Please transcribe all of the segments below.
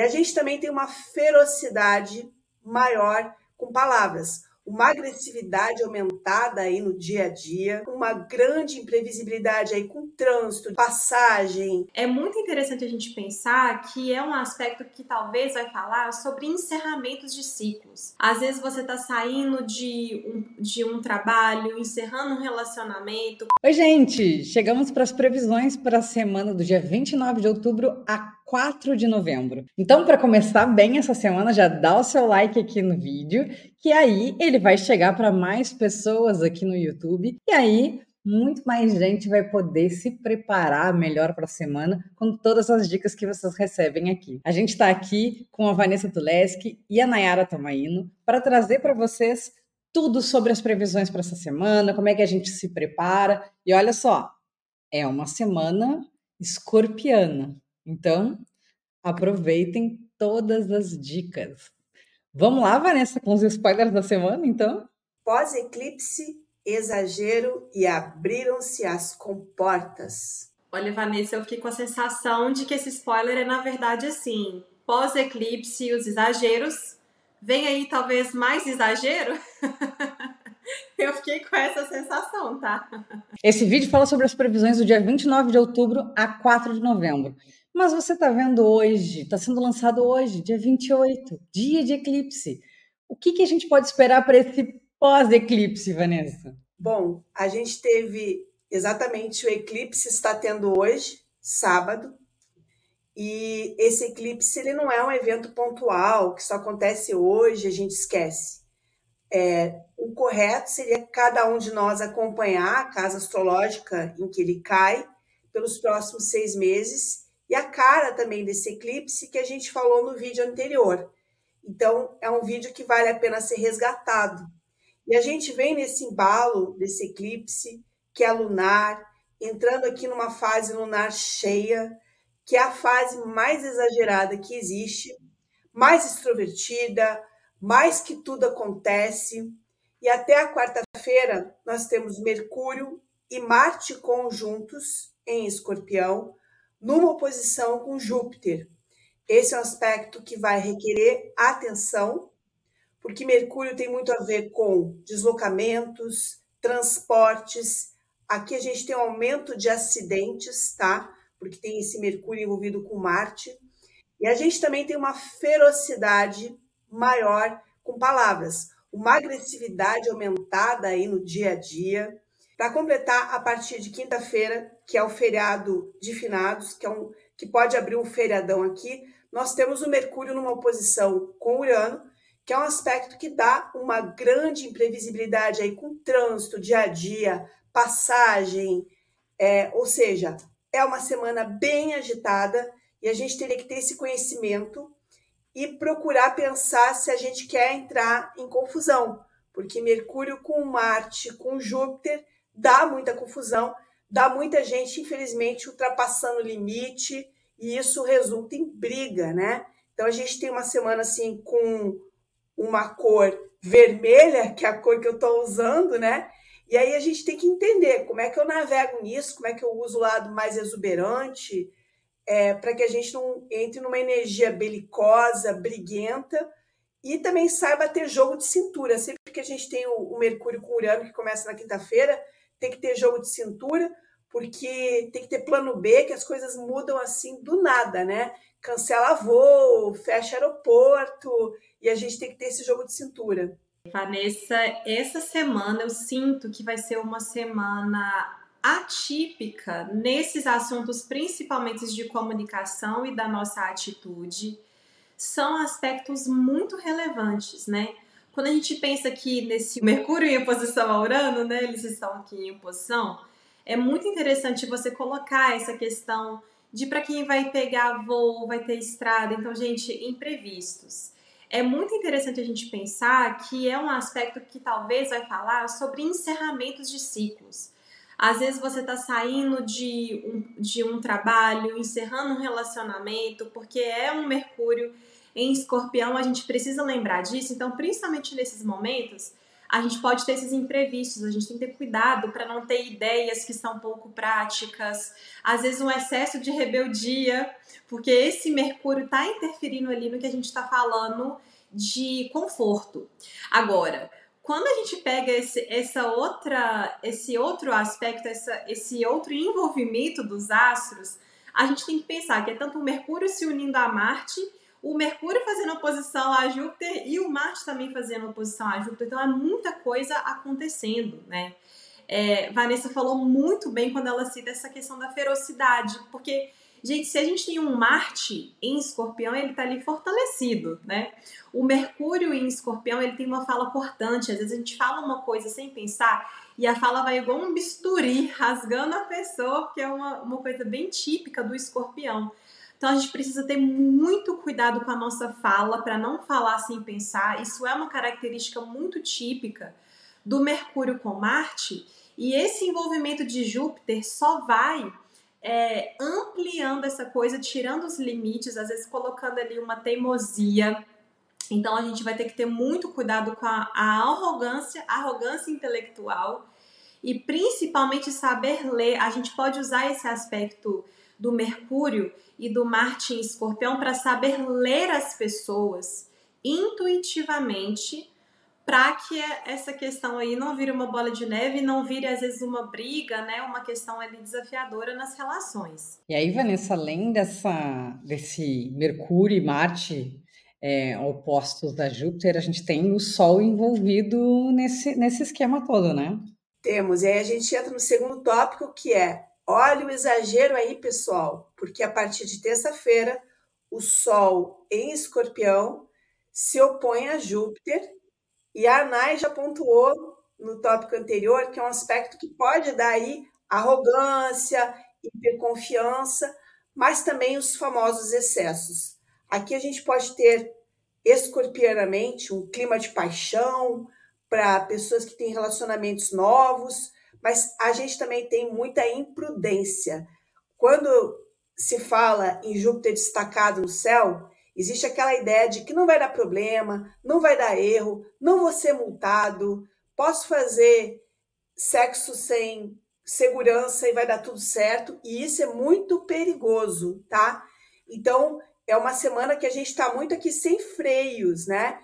E a gente também tem uma ferocidade maior com palavras uma agressividade aumentada aí no dia a dia, uma grande imprevisibilidade aí com trânsito, passagem. É muito interessante a gente pensar que é um aspecto que talvez vai falar sobre encerramentos de ciclos. Às vezes você está saindo de um, de um trabalho, encerrando um relacionamento. Oi, gente! Chegamos para as previsões para a semana do dia 29 de outubro a 4 de novembro. Então, para começar bem essa semana, já dá o seu like aqui no vídeo, que aí ele vai chegar para mais pessoas aqui no YouTube. E aí, muito mais gente vai poder se preparar melhor para a semana com todas as dicas que vocês recebem aqui. A gente está aqui com a Vanessa Tuleski e a Nayara Tomaino para trazer para vocês tudo sobre as previsões para essa semana, como é que a gente se prepara. E olha só, é uma semana escorpiana. Então, aproveitem todas as dicas. Vamos lá, Vanessa, com os spoilers da semana, então? Pós-eclipse, exagero e abriram-se as comportas. Olha, Vanessa, eu fiquei com a sensação de que esse spoiler é, na verdade, assim: pós-eclipse e os exageros. Vem aí, talvez, mais exagero? Eu fiquei com essa sensação, tá? Esse vídeo fala sobre as previsões do dia 29 de outubro a 4 de novembro. Mas você está vendo hoje, está sendo lançado hoje, dia 28, dia de eclipse. O que, que a gente pode esperar para esse pós-eclipse, Vanessa? Bom, a gente teve exatamente o eclipse está tendo hoje, sábado, e esse eclipse ele não é um evento pontual que só acontece hoje, a gente esquece. É, o correto seria cada um de nós acompanhar a casa astrológica em que ele cai pelos próximos seis meses e a cara também desse eclipse que a gente falou no vídeo anterior. Então, é um vídeo que vale a pena ser resgatado. E a gente vem nesse embalo desse eclipse, que é lunar, entrando aqui numa fase lunar cheia, que é a fase mais exagerada que existe, mais extrovertida, mais que tudo acontece. E até a quarta-feira nós temos Mercúrio e Marte conjuntos em Escorpião, numa oposição com Júpiter. Esse é um aspecto que vai requerer atenção, porque Mercúrio tem muito a ver com deslocamentos, transportes. Aqui a gente tem um aumento de acidentes, tá? Porque tem esse Mercúrio envolvido com Marte. E a gente também tem uma ferocidade maior com palavras, uma agressividade aumentada aí no dia a dia. Para completar, a partir de quinta-feira, que é o feriado de finados, que, é um, que pode abrir um feriadão aqui, nós temos o Mercúrio numa oposição com Urano, que é um aspecto que dá uma grande imprevisibilidade aí com trânsito, dia a dia, passagem, é, ou seja, é uma semana bem agitada e a gente teria que ter esse conhecimento e procurar pensar se a gente quer entrar em confusão, porque Mercúrio com Marte, com Júpiter, dá muita confusão, dá muita gente, infelizmente, ultrapassando o limite, e isso resulta em briga, né? Então a gente tem uma semana assim com uma cor vermelha, que é a cor que eu estou usando, né? E aí a gente tem que entender como é que eu navego nisso, como é que eu uso o lado mais exuberante, é, para que a gente não entre numa energia belicosa, briguenta, e também saiba ter jogo de cintura. Sempre que a gente tem o, o Mercúrio com Urano, que começa na quinta-feira, tem que ter jogo de cintura, porque tem que ter plano B, que as coisas mudam assim do nada, né? Cancela voo, fecha aeroporto, e a gente tem que ter esse jogo de cintura. Vanessa, essa semana eu sinto que vai ser uma semana atípica nesses assuntos, principalmente de comunicação e da nossa atitude. São aspectos muito relevantes, né? Quando a gente pensa que nesse Mercúrio em oposição a Urano, né, eles estão aqui em oposição, é muito interessante você colocar essa questão de para quem vai pegar voo, vai ter estrada, então, gente, imprevistos. É muito interessante a gente pensar que é um aspecto que talvez vai falar sobre encerramentos de ciclos. Às vezes você está saindo de um, de um trabalho, encerrando um relacionamento, porque é um Mercúrio em escorpião, a gente precisa lembrar disso. Então, principalmente nesses momentos, a gente pode ter esses imprevistos, a gente tem que ter cuidado para não ter ideias que são pouco práticas, às vezes um excesso de rebeldia, porque esse Mercúrio está interferindo ali no que a gente está falando de conforto. Agora, quando a gente pega esse, essa outra, esse outro aspecto, essa, esse outro envolvimento dos astros, a gente tem que pensar que é tanto o Mercúrio se unindo a Marte o Mercúrio fazendo oposição a Júpiter e o Marte também fazendo oposição a Júpiter. Então é muita coisa acontecendo, né? É, Vanessa falou muito bem quando ela cita essa questão da ferocidade, porque, gente, se a gente tem um Marte em escorpião, ele tá ali fortalecido, né? O Mercúrio em escorpião, ele tem uma fala cortante, às vezes a gente fala uma coisa sem pensar e a fala vai igual um bisturi, rasgando a pessoa, que é uma, uma coisa bem típica do escorpião. Então a gente precisa ter muito cuidado com a nossa fala para não falar sem pensar. Isso é uma característica muito típica do Mercúrio com Marte. E esse envolvimento de Júpiter só vai é, ampliando essa coisa, tirando os limites, às vezes colocando ali uma teimosia. Então a gente vai ter que ter muito cuidado com a, a arrogância, arrogância intelectual e principalmente saber ler. A gente pode usar esse aspecto do Mercúrio e do Marte em Escorpião para saber ler as pessoas intuitivamente para que essa questão aí não vire uma bola de neve, não vire às vezes uma briga, né, uma questão ali desafiadora nas relações. E aí, Vanessa, além dessa desse Mercúrio e Marte é, opostos da Júpiter, a gente tem o Sol envolvido nesse, nesse esquema todo, né? Temos. E aí a gente entra no segundo tópico, que é Olha o exagero aí, pessoal, porque a partir de terça-feira o Sol em Escorpião se opõe a Júpiter e a Anai já pontuou no tópico anterior que é um aspecto que pode dar aí arrogância, hiperconfiança, mas também os famosos excessos. Aqui a gente pode ter escorpianamente um clima de paixão para pessoas que têm relacionamentos novos, mas a gente também tem muita imprudência. Quando se fala em Júpiter destacado no céu, existe aquela ideia de que não vai dar problema, não vai dar erro, não vou ser multado, posso fazer sexo sem segurança e vai dar tudo certo, e isso é muito perigoso, tá? Então, é uma semana que a gente está muito aqui sem freios, né?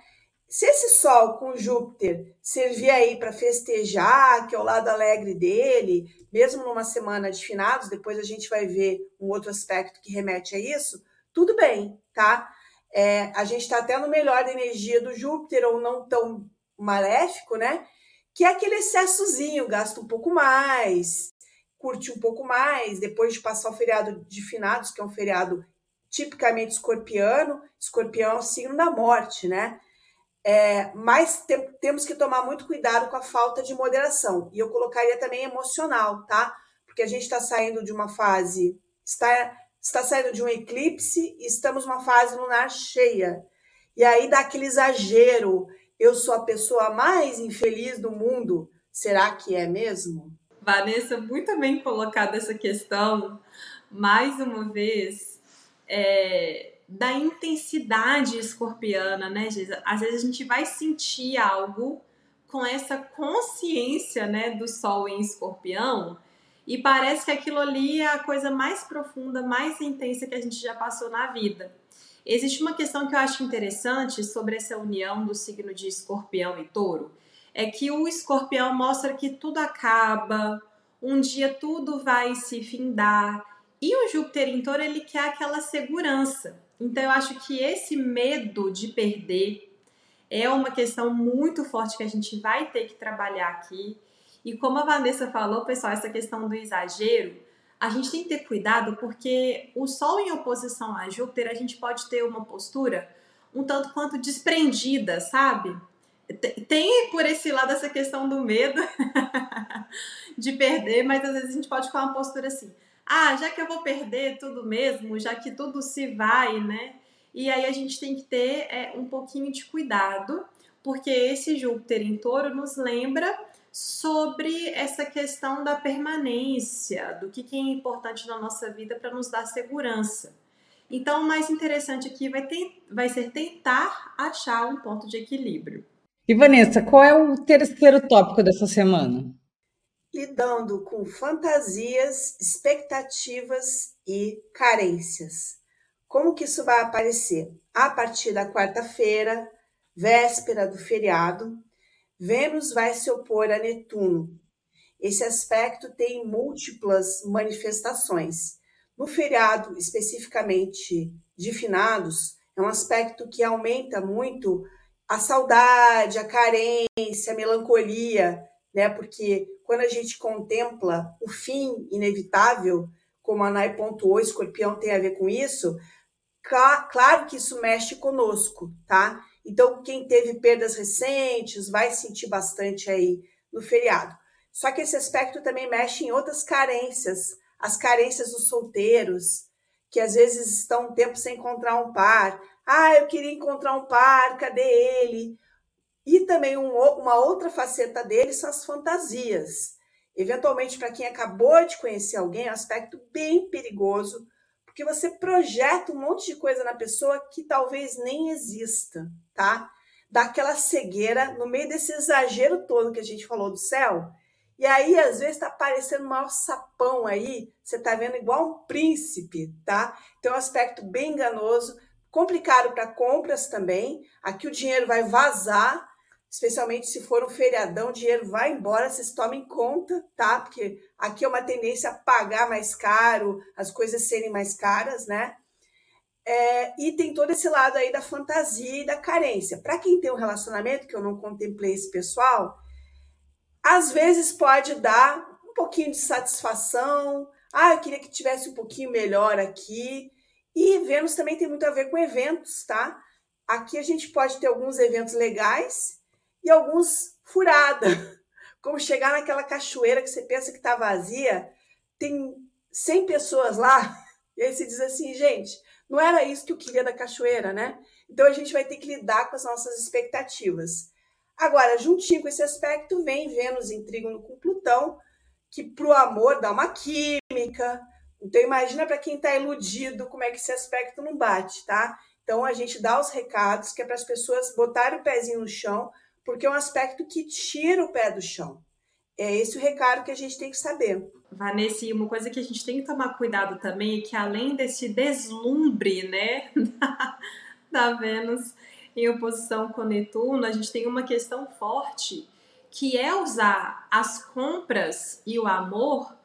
Se esse Sol com Júpiter servir aí para festejar, que é o lado alegre dele, mesmo numa semana de finados, depois a gente vai ver um outro aspecto que remete a isso, tudo bem, tá? É, a gente está até no melhor da energia do Júpiter, ou não tão maléfico, né? Que é aquele excessozinho, gasta um pouco mais, curte um pouco mais, depois de passar o feriado de finados, que é um feriado tipicamente escorpiano, escorpião é o signo da morte, né? É, mas te, temos que tomar muito cuidado com a falta de moderação. E eu colocaria também emocional, tá? Porque a gente está saindo de uma fase, está, está saindo de um eclipse e estamos numa fase lunar cheia. E aí dá aquele exagero. Eu sou a pessoa mais infeliz do mundo. Será que é mesmo? Vanessa, muito bem colocada essa questão. Mais uma vez, é, da intensidade escorpiana, né, Geisa? Às vezes a gente vai sentir algo com essa consciência, né, do sol em escorpião, e parece que aquilo ali é a coisa mais profunda, mais intensa que a gente já passou na vida. Existe uma questão que eu acho interessante sobre essa união do signo de escorpião e touro, é que o escorpião mostra que tudo acaba, um dia tudo vai se findar, e o Júpiter em touro, ele quer aquela segurança. Então, eu acho que esse medo de perder é uma questão muito forte que a gente vai ter que trabalhar aqui. E como a Vanessa falou, pessoal, essa questão do exagero, a gente tem que ter cuidado porque o Sol em oposição a Júpiter, a gente pode ter uma postura um tanto quanto desprendida, sabe? Tem por esse lado essa questão do medo de perder, mas às vezes a gente pode ficar uma postura assim ah, já que eu vou perder tudo mesmo, já que tudo se vai, né? E aí a gente tem que ter é, um pouquinho de cuidado, porque esse Júpiter em touro nos lembra sobre essa questão da permanência, do que, que é importante na nossa vida para nos dar segurança. Então, o mais interessante aqui vai, ter, vai ser tentar achar um ponto de equilíbrio. E Vanessa, qual é o terceiro tópico dessa semana? Lidando com fantasias, expectativas e carências. Como que isso vai aparecer? A partir da quarta-feira, véspera do feriado, Vênus vai se opor a Netuno. Esse aspecto tem múltiplas manifestações. No feriado, especificamente de finados, é um aspecto que aumenta muito a saudade, a carência, a melancolia, né? Porque quando a gente contempla o fim inevitável, como a Nai pontuou, escorpião tem a ver com isso, claro que isso mexe conosco, tá? Então, quem teve perdas recentes vai sentir bastante aí no feriado. Só que esse aspecto também mexe em outras carências, as carências dos solteiros, que às vezes estão um tempo sem encontrar um par. Ah, eu queria encontrar um par, cadê ele? E também um, uma outra faceta dele são as fantasias. Eventualmente, para quem acabou de conhecer alguém, é um aspecto bem perigoso, porque você projeta um monte de coisa na pessoa que talvez nem exista, tá? Daquela cegueira no meio desse exagero todo que a gente falou do céu. E aí, às vezes, está parecendo um maior sapão aí, você está vendo igual um príncipe, tá? Então, é um aspecto bem enganoso, complicado para compras também. Aqui o dinheiro vai vazar, especialmente se for um feriadão, o dinheiro vai embora, vocês tomem conta, tá? Porque aqui é uma tendência a pagar mais caro, as coisas serem mais caras, né? É, e tem todo esse lado aí da fantasia e da carência. Para quem tem um relacionamento, que eu não contemplei esse pessoal, às vezes pode dar um pouquinho de satisfação. Ah, eu queria que tivesse um pouquinho melhor aqui. E Vênus também tem muito a ver com eventos, tá? Aqui a gente pode ter alguns eventos legais e alguns furada, como chegar naquela cachoeira que você pensa que está vazia, tem 100 pessoas lá, e aí você diz assim, gente, não era isso que eu queria da cachoeira, né? Então a gente vai ter que lidar com as nossas expectativas. Agora, juntinho com esse aspecto, vem Vênus em trígono com Plutão, que para o amor dá uma química. Então imagina para quem está iludido como é que esse aspecto não bate, tá? Então a gente dá os recados que é para as pessoas botarem o pezinho no chão, porque é um aspecto que tira o pé do chão. É esse o recado que a gente tem que saber. Vanessa, uma coisa que a gente tem que tomar cuidado também é que além desse deslumbre, né, da Vênus em oposição com Netuno, a gente tem uma questão forte que é usar as compras e o amor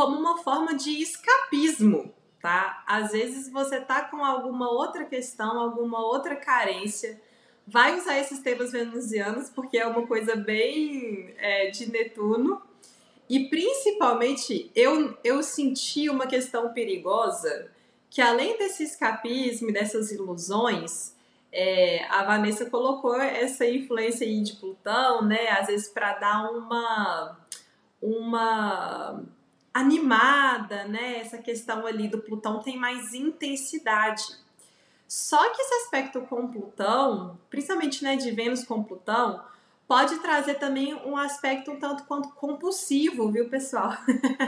como uma forma de escapismo, tá? Às vezes você tá com alguma outra questão, alguma outra carência, vai usar esses temas venusianos, porque é uma coisa bem é, de Netuno. E principalmente eu, eu senti uma questão perigosa que além desse escapismo dessas ilusões, é, a Vanessa colocou essa influência aí de Plutão, né? Às vezes para dar uma uma animada, né? Essa questão ali do Plutão tem mais intensidade. Só que esse aspecto com Plutão, principalmente né, de Vênus com Plutão, pode trazer também um aspecto um tanto quanto compulsivo, viu, pessoal?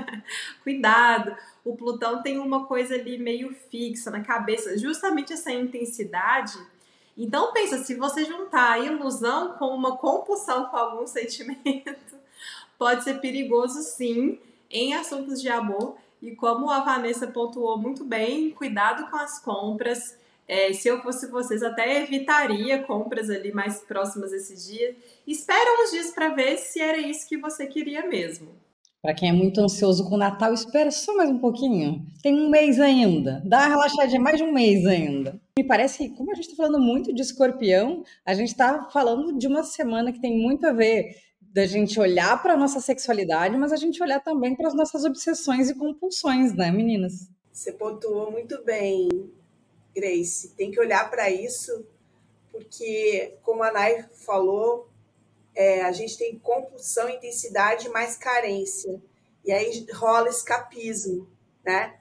Cuidado! O Plutão tem uma coisa ali meio fixa na cabeça, justamente essa intensidade. Então pensa, se você juntar a ilusão com uma compulsão com algum sentimento, pode ser perigoso sim em assuntos de amor. E como a Vanessa pontuou muito bem, cuidado com as compras é, se eu fosse vocês, até evitaria compras ali mais próximas esse dia. Espera uns dias para ver se era isso que você queria mesmo. Para quem é muito ansioso com o Natal, espera só mais um pouquinho. Tem um mês ainda. Dá uma relaxadinha, mais de um mês ainda. Me parece que, como a gente está falando muito de escorpião, a gente está falando de uma semana que tem muito a ver da gente olhar para nossa sexualidade, mas a gente olhar também para as nossas obsessões e compulsões, né, meninas? Você pontuou muito bem Grace. Tem que olhar para isso, porque, como a Nai falou, é, a gente tem compulsão, intensidade mais carência. E aí rola escapismo, né?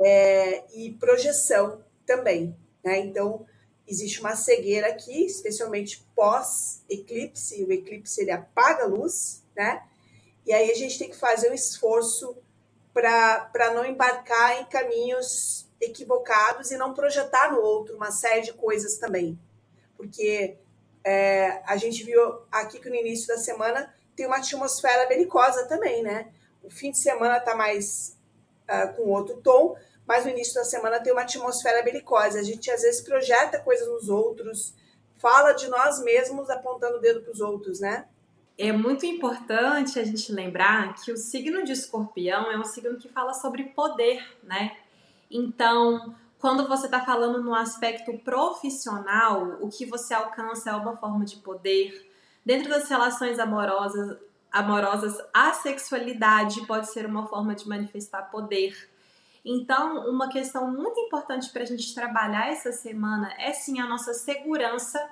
É, e projeção também, né? Então, existe uma cegueira aqui, especialmente pós-eclipse. O eclipse, ele apaga a luz, né? E aí a gente tem que fazer um esforço para não embarcar em caminhos equivocados e não projetar no outro uma série de coisas também. Porque é, a gente viu aqui que no início da semana tem uma atmosfera belicosa também, né? O fim de semana está mais uh, com outro tom, mas no início da semana tem uma atmosfera belicosa. A gente às vezes projeta coisas nos outros, fala de nós mesmos apontando o dedo para os outros, né? É muito importante a gente lembrar que o signo de escorpião é um signo que fala sobre poder, né? Então, quando você está falando no aspecto profissional, o que você alcança é uma forma de poder. Dentro das relações amorosas, amorosas, a sexualidade pode ser uma forma de manifestar poder. Então, uma questão muito importante para a gente trabalhar essa semana é sim a nossa segurança,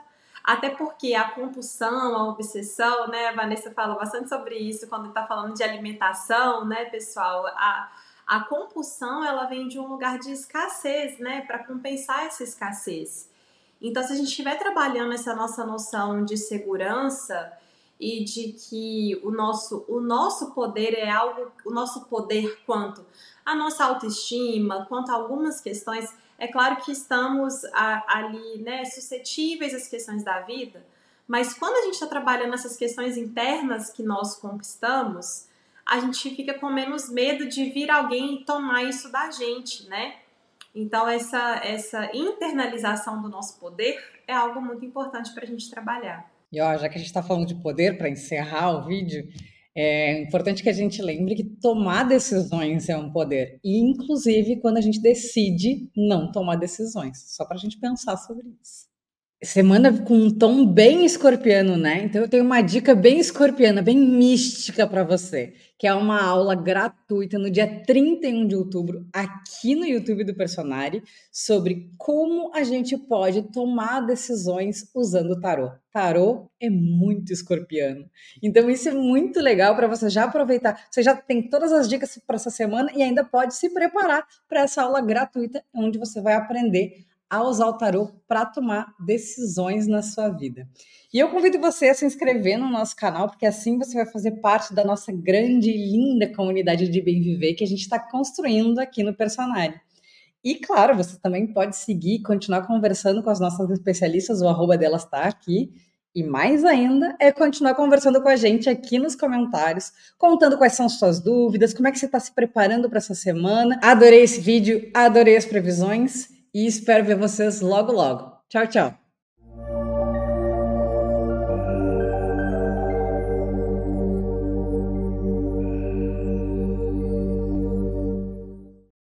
até porque a compulsão, a obsessão, né? A Vanessa fala bastante sobre isso quando está falando de alimentação, né, pessoal? A, a compulsão ela vem de um lugar de escassez, né? Para compensar essa escassez. Então, se a gente estiver trabalhando essa nossa noção de segurança, e de que o nosso, o nosso poder é algo, o nosso poder quanto a nossa autoestima, quanto a algumas questões, é claro que estamos a, ali, né, suscetíveis às questões da vida, mas quando a gente está trabalhando essas questões internas que nós conquistamos, a gente fica com menos medo de vir alguém e tomar isso da gente, né? Então, essa, essa internalização do nosso poder é algo muito importante para a gente trabalhar. E ó, já que a gente está falando de poder, para encerrar o vídeo, é importante que a gente lembre que tomar decisões é um poder. Inclusive, quando a gente decide não tomar decisões. Só para a gente pensar sobre isso. Semana com um tom bem escorpiano, né? Então eu tenho uma dica bem escorpiana, bem mística para você, que é uma aula gratuita no dia 31 de outubro, aqui no YouTube do Personari, sobre como a gente pode tomar decisões usando o tarô. Tarô é muito escorpiano. Então isso é muito legal para você já aproveitar. Você já tem todas as dicas para essa semana e ainda pode se preparar para essa aula gratuita onde você vai aprender a usar o para tomar decisões na sua vida. E eu convido você a se inscrever no nosso canal, porque assim você vai fazer parte da nossa grande e linda comunidade de bem viver que a gente está construindo aqui no Personário. E claro, você também pode seguir e continuar conversando com as nossas especialistas, o arroba delas está aqui. E mais ainda é continuar conversando com a gente aqui nos comentários, contando quais são suas dúvidas, como é que você está se preparando para essa semana. Adorei esse vídeo, adorei as previsões e espero ver vocês logo logo. Tchau, tchau!